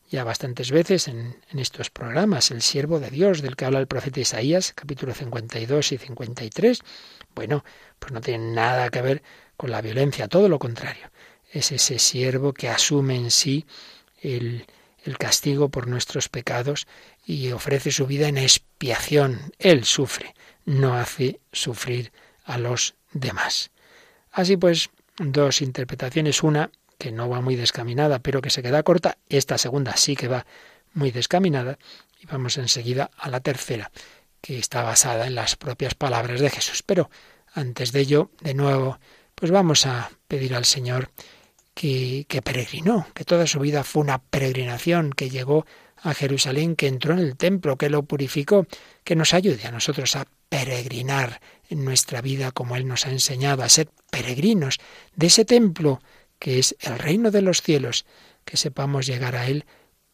S3: ya bastantes veces en, estos programas, el siervo de Dios del que habla el profeta Isaías, capítulo 52 y 53, bueno, pues no tiene nada que ver con la violencia, todo lo contrario. Es ese siervo que asume en sí el, el castigo por nuestros pecados y ofrece su vida en expiación. Él sufre, no hace sufrir a los demás. Así pues, dos interpretaciones. Una, que no va muy descaminada, pero que se queda corta. Esta segunda sí que va muy descaminada. Y vamos enseguida a la tercera, que está basada en las propias palabras de Jesús. Pero antes de ello, de nuevo, pues vamos a pedir al Señor que, peregrinó, que toda su vida fue una peregrinación, que llegó a Jerusalén, que entró en el templo, que lo purificó, que nos ayude a nosotros a peregrinar en nuestra vida como Él nos ha enseñado, a ser peregrinos de ese templo que es el reino de los cielos, que sepamos llegar a Él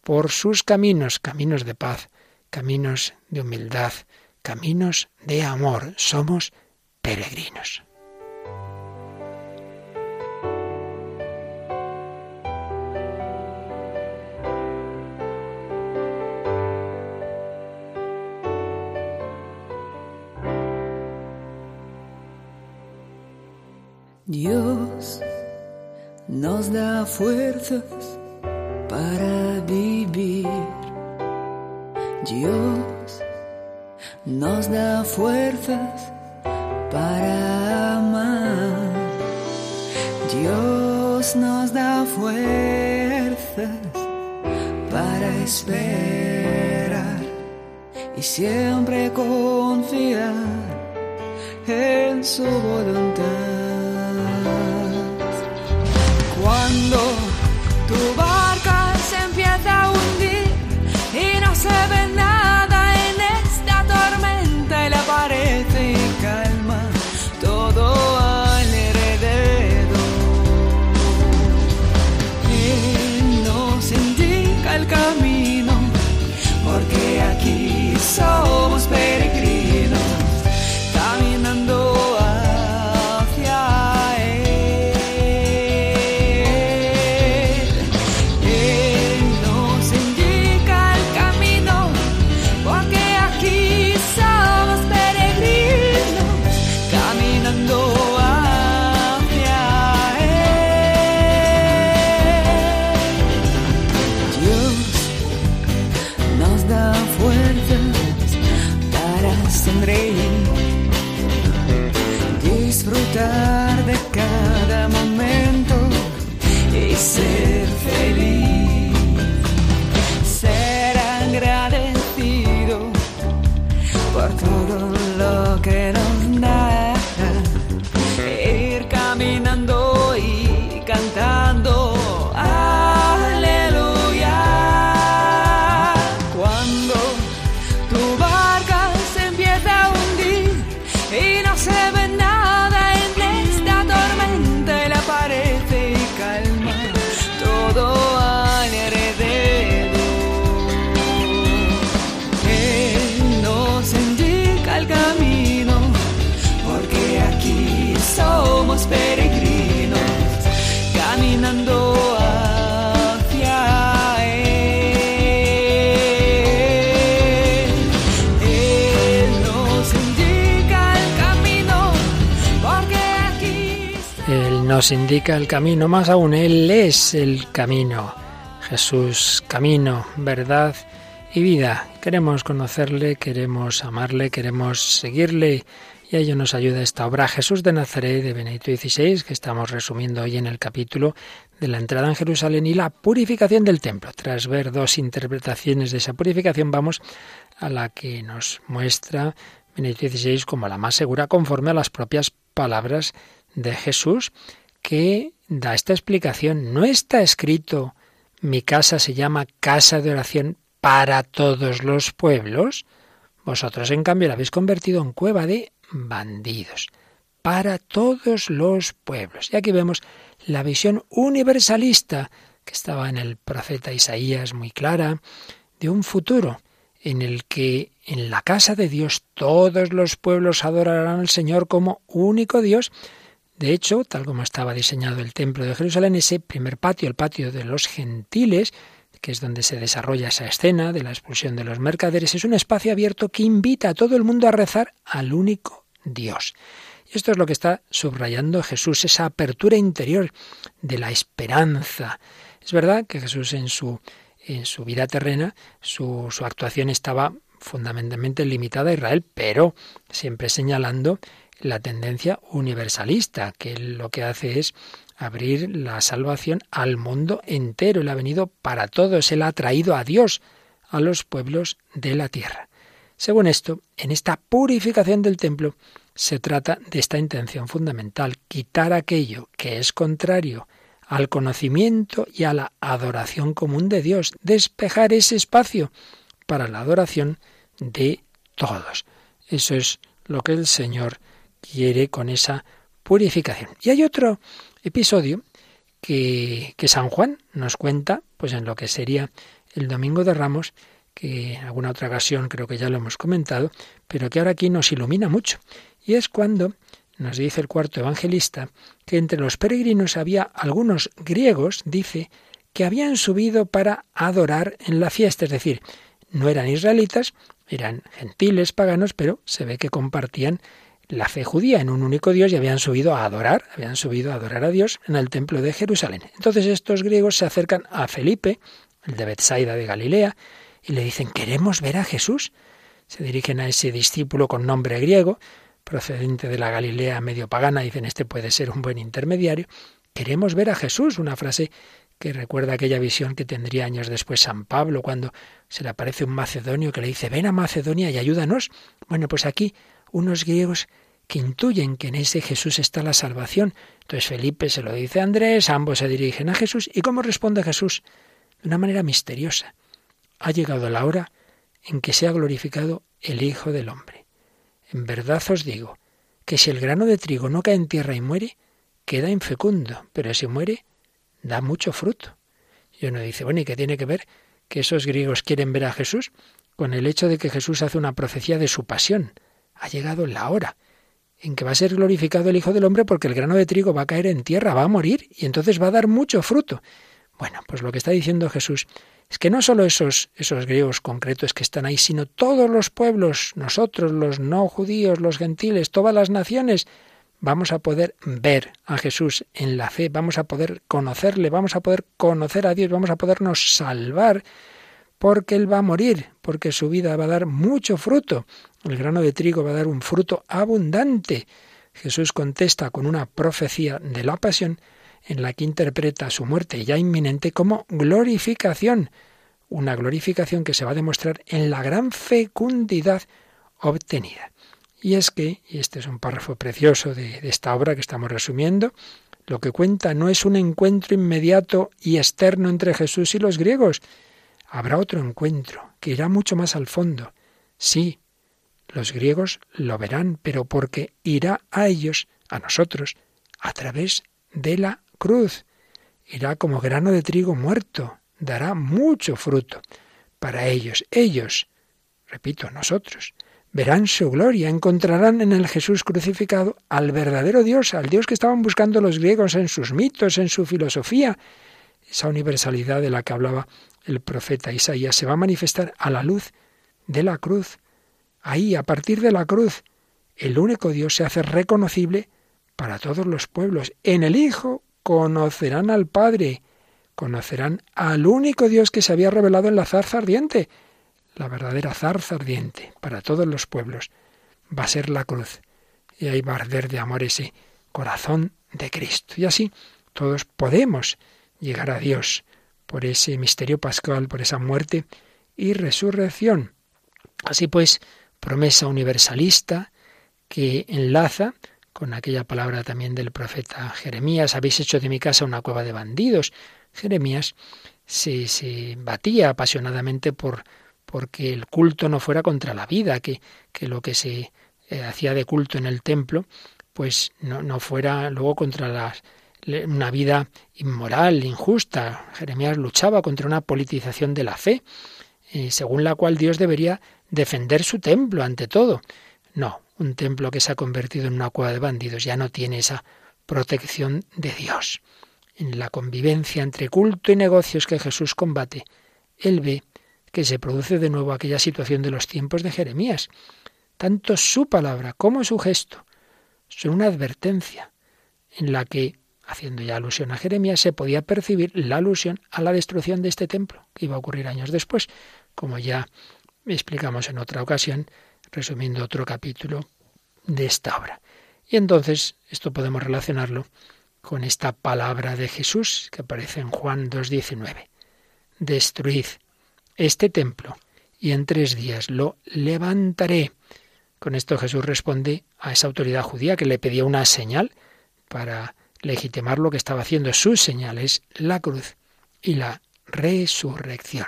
S3: por sus caminos, caminos de paz, caminos de humildad, caminos de amor. Somos peregrinos.
S2: Dios nos da fuerzas para vivir. Dios nos da fuerzas para amar. Dios nos da fuerzas para esperar y siempre confiar en su voluntad. Tu barca se empieza a hundir y no se ve nada en esta tormenta y le aparece calma todo alrededor. Él nos indica el camino porque aquí soy. Nos indica el camino,
S3: más aún, Él es el camino. Jesús, camino, verdad y vida. Queremos conocerle, queremos amarle, queremos seguirle. Y a ello nos ayuda esta obra Jesús de Nazaret de Benedicto XVI, que estamos resumiendo hoy en el capítulo de la entrada en Jerusalén y la purificación del templo. Tras ver dos interpretaciones de esa purificación, vamos a la que nos muestra Benedicto XVI como la más segura conforme a las propias palabras de Jesús, que da esta explicación. No está escrito mi casa se llama casa de oración para todos los pueblos. Vosotros, en cambio, la habéis convertido en cueva de bandidos. Para todos los pueblos. Y aquí vemos la visión universalista que estaba en el profeta Isaías muy clara, de un futuro en el que en la casa de Dios todos los pueblos adorarán al Señor como único Dios. De hecho, tal como estaba diseñado el templo de Jerusalén, ese primer patio, el patio de los gentiles, que es donde se desarrolla esa escena de la expulsión de los mercaderes, es un espacio abierto que invita a todo el mundo a rezar al único Dios. Y esto es lo que está subrayando Jesús, esa apertura interior de la esperanza. Es verdad que Jesús en su, en su vida terrena, su, su actuación estaba fundamentalmente limitada a Israel, pero siempre señalando la tendencia universalista, que lo que hace es abrir la salvación al mundo entero. Él ha venido para todos, él ha traído a Dios a los pueblos de la tierra. Según esto, en esta purificación del templo se trata de esta intención fundamental, quitar aquello que es contrario al conocimiento y a la adoración común de Dios, despejar ese espacio para la adoración de todos. Eso es lo que el Señor quiere con esa purificación. Y hay otro episodio que, que, San Juan nos cuenta, pues en lo que sería el Domingo de Ramos, que en alguna otra ocasión creo que ya lo hemos comentado, pero que ahora aquí nos ilumina mucho. Y es cuando nos dice el cuarto evangelista que entre los peregrinos había algunos griegos, dice, que habían subido para adorar en la fiesta, es decir, no eran israelitas, eran gentiles, paganos, pero se ve que compartían la fe judía en un único Dios y habían subido a adorar, habían subido a adorar a Dios en el templo de Jerusalén. Entonces estos griegos se acercan a Felipe, el de Bethsaida de Galilea, y le dicen, queremos ver a Jesús. Se dirigen a ese discípulo con nombre griego, procedente de la Galilea medio pagana, dicen, este puede ser un buen intermediario. Queremos ver a Jesús, una frase que recuerda aquella visión que tendría años después San Pablo, cuando se le aparece un macedonio que le dice, ven a Macedonia y ayúdanos. Bueno, pues aquí unos griegos que intuyen que en ese Jesús está la salvación. Entonces Felipe se lo dice a Andrés, ambos se dirigen a Jesús. ¿Y cómo responde Jesús? De una manera misteriosa. Ha llegado la hora en que se ha glorificado el Hijo del Hombre. En verdad os digo que si el grano de trigo no cae en tierra y muere, queda infecundo, pero si muere, da mucho fruto. Y uno dice, bueno, ¿y qué tiene que ver que esos griegos quieren ver a Jesús con el hecho de que Jesús hace una profecía de su pasión? Ha llegado la hora en que va a ser glorificado el Hijo del Hombre porque el grano de trigo va a caer en tierra, va a morir y entonces va a dar mucho fruto. Bueno, pues lo que está diciendo Jesús es que no solo esos, esos griegos concretos que están ahí, sino todos los pueblos, nosotros, los no judíos, los gentiles, todas las naciones, vamos a poder ver a Jesús en la fe, vamos a poder conocerle, vamos a poder conocer a Dios, vamos a podernos salvar porque él va a morir, porque su vida va a dar mucho fruto. El grano de trigo va a dar un fruto abundante. Jesús contesta con una profecía de la pasión en la que interpreta su muerte ya inminente como glorificación, una glorificación que se va a demostrar en la gran fecundidad obtenida. Y es que, y este es un párrafo precioso de, esta obra que estamos resumiendo, lo que cuenta no es un encuentro inmediato y externo entre Jesús y los griegos. Habrá otro encuentro que irá mucho más al fondo. Sí, los griegos lo verán, pero porque irá a ellos, a nosotros, a través de la cruz. Irá como grano de trigo muerto, dará mucho fruto para ellos. Ellos, repito, nosotros, verán su gloria, encontrarán en el Jesús crucificado al verdadero Dios, al Dios que estaban buscando los griegos en sus mitos, en su filosofía. Esa universalidad de la que hablaba el profeta Isaías se va a manifestar a la luz de la cruz. Ahí, a partir de la cruz, el único Dios se hace reconocible para todos los pueblos. En el Hijo conocerán al Padre, conocerán al único Dios que se había revelado en la zarza ardiente, la verdadera zarza ardiente para todos los pueblos. Va a ser la cruz. Y ahí va a arder de amor ese corazón de Cristo. Y así todos podemos llegar a Dios por ese misterio pascual, por esa muerte y resurrección. Así pues, promesa universalista que enlaza con aquella palabra también del profeta Jeremías, habéis hecho de mi casa una cueva de bandidos. Jeremías se, se batía apasionadamente por porque el culto no fuera contra la vida, que, que lo que se eh, hacía de culto en el templo, pues no, no fuera luego contra las una vida inmoral, injusta. Jeremías luchaba contra una politización de la fe, eh, según la cual Dios debería defender su templo ante todo. No, un templo que se ha convertido en una cueva de bandidos ya no tiene esa protección de Dios. En la convivencia entre culto y negocios que Jesús combate, Él ve que se produce de nuevo aquella situación de los tiempos de Jeremías. Tanto su palabra como su gesto son una advertencia en la que haciendo ya alusión a Jeremías, se podía percibir la alusión a la destrucción de este templo, que iba a ocurrir años después, como ya explicamos en otra ocasión, resumiendo otro capítulo de esta obra. Y entonces esto podemos relacionarlo con esta palabra de Jesús que aparece en Juan 2.19. Destruid este templo y en tres días lo levantaré. Con esto Jesús responde a esa autoridad judía que le pedía una señal para legitimar lo que estaba haciendo. Sus señales, la cruz y la resurrección.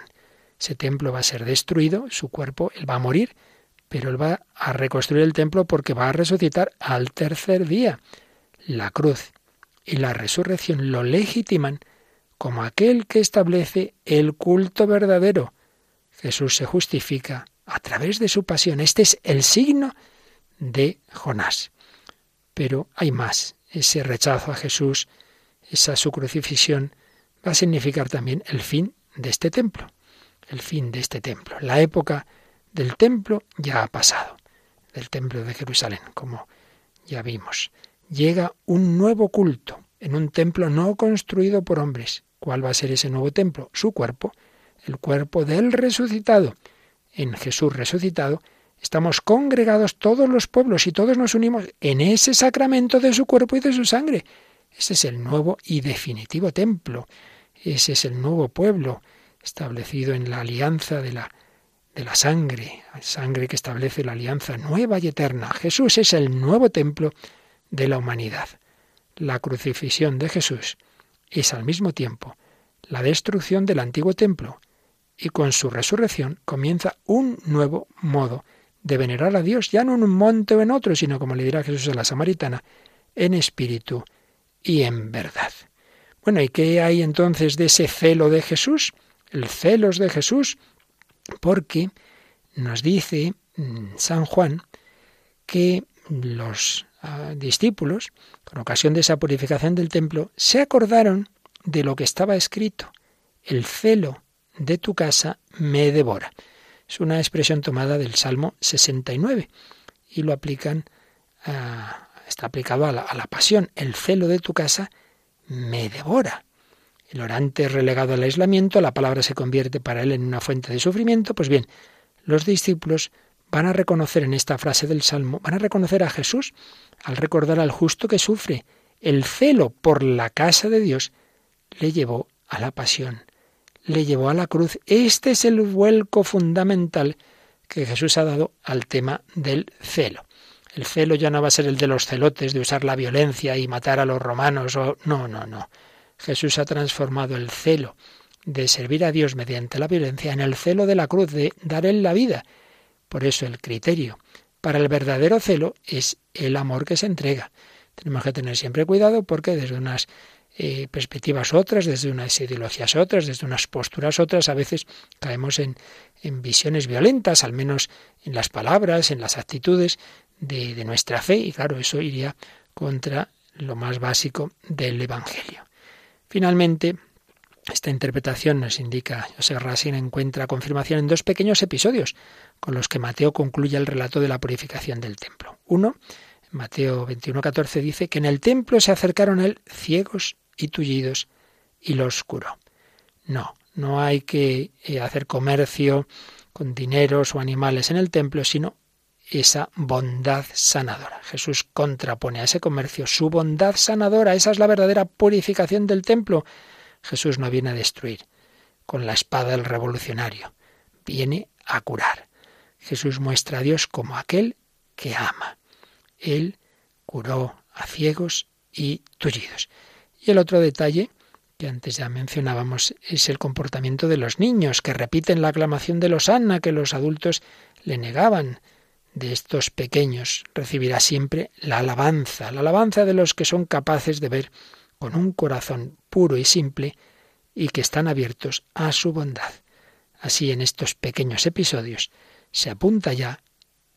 S3: Ese templo va a ser destruido, su cuerpo, él va a morir, pero él va a reconstruir el templo porque va a resucitar al tercer día. La cruz y la resurrección lo legitiman como aquel que establece el culto verdadero. Jesús se justifica a través de su pasión. Este es el signo de Jonás. Pero hay más ese rechazo a Jesús, esa su crucifixión, va a significar también el fin de este templo, el fin de este templo. La época del templo ya ha pasado, del templo de Jerusalén, como ya vimos. Llega un nuevo culto en un templo no construido por hombres. ¿Cuál va a ser ese nuevo templo? Su cuerpo, el cuerpo del resucitado. En Jesús resucitado Estamos congregados todos los pueblos y todos nos unimos en ese sacramento de su cuerpo y de su sangre. Ese es el nuevo y definitivo templo. Ese es el nuevo pueblo establecido en la alianza de la, de la sangre, sangre que establece la alianza nueva y eterna. Jesús es el nuevo templo de la humanidad. La crucifixión de Jesús es al mismo tiempo la destrucción del antiguo templo y con su resurrección comienza un nuevo modo de venerar a Dios, ya no en un monte o en otro, sino como le dirá Jesús a la samaritana, en espíritu y en verdad. Bueno, ¿y qué hay entonces de ese celo de Jesús? El celos de Jesús, porque nos dice mm, San Juan que los ah, discípulos, con ocasión de esa purificación del templo, se acordaron de lo que estaba escrito. El celo de tu casa me devora. Es una expresión tomada del Salmo 69 y lo aplican, está aplicado a la, a la pasión. El celo de tu casa me devora. el orante es relegado al aislamiento, la palabra se convierte para él en una fuente de sufrimiento, pues bien, los discípulos van a reconocer en esta frase del Salmo, van a reconocer a Jesús al recordar al justo que sufre. El celo por la casa de Dios le llevó a la pasión, le llevó a la cruz. Este es el vuelco fundamental que Jesús ha dado al tema del celo. El celo ya no va a ser el de los celotes, de usar la violencia y matar a los romanos. No, no, no. Jesús ha transformado el celo de servir a Dios mediante la violencia en el celo de la cruz, de dar Él la vida. Por eso el criterio para el verdadero celo es el amor que se entrega. Tenemos que tener siempre cuidado porque desde unas eh, perspectivas otras, desde unas ideologías otras, desde unas posturas otras, a veces caemos en, en visiones violentas, al menos en las palabras, en las actitudes de, de nuestra fe, y claro, eso iría contra lo más básico del Evangelio. Finalmente, esta interpretación nos indica, José Racine encuentra confirmación en dos pequeños episodios con los que Mateo concluye el relato de la purificación del templo. Uno, Mateo 21:14 dice que en el templo se acercaron a él ciegos y tullidos y los curó. No, no hay que eh, hacer comercio con dineros o animales en el templo, sino esa bondad sanadora. Jesús contrapone a ese comercio su bondad sanadora. Esa es la verdadera purificación del templo. Jesús no viene a destruir con la espada del revolucionario, viene a curar. Jesús muestra a Dios como aquel que ama. Él curó a ciegos y tullidos. Y el otro detalle que antes ya mencionábamos es el comportamiento de los niños, que repiten la aclamación de los Anna que los adultos le negaban. De estos pequeños recibirá siempre la alabanza, la alabanza de los que son capaces de ver con un corazón puro y simple y que están abiertos a su bondad. Así en estos pequeños episodios se apunta ya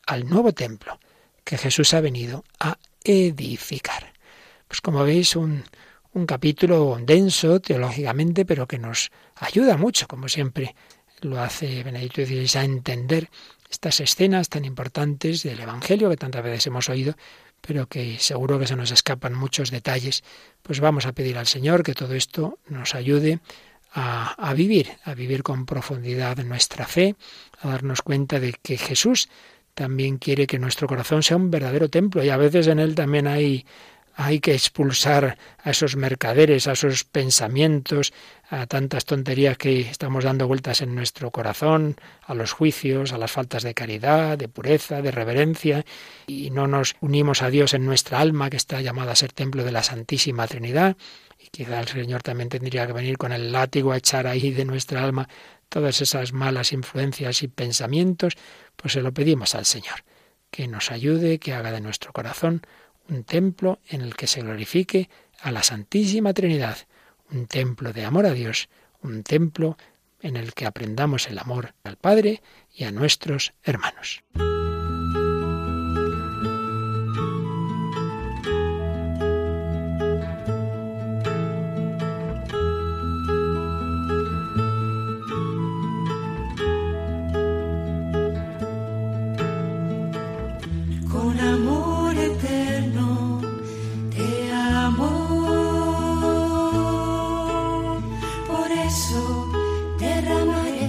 S3: al nuevo templo que Jesús ha venido a edificar. Pues como veis, un, un capítulo denso teológicamente, pero que nos ayuda mucho, como siempre lo hace Benedicto XVI, a entender estas escenas tan importantes del Evangelio que tantas veces hemos oído, pero que seguro que se nos escapan muchos detalles, pues vamos a pedir al Señor que todo esto nos ayude a, a vivir, a vivir con profundidad nuestra fe, a darnos cuenta de que Jesús también quiere que nuestro corazón sea un verdadero templo. Y a veces en él también hay hay que expulsar a esos mercaderes, a esos pensamientos, a tantas tonterías que estamos dando vueltas en nuestro corazón, a los juicios, a las faltas de caridad, de pureza, de reverencia, y no nos unimos a Dios en nuestra alma, que está llamada a ser templo de la Santísima Trinidad, y quizá el Señor también tendría que venir con el látigo a echar ahí de nuestra alma todas esas malas influencias y pensamientos, pues se lo pedimos al Señor, que nos ayude, que haga de nuestro corazón un templo en el que se glorifique a la Santísima Trinidad, un templo de amor a Dios, un templo en el que aprendamos el amor al Padre y a nuestros hermanos.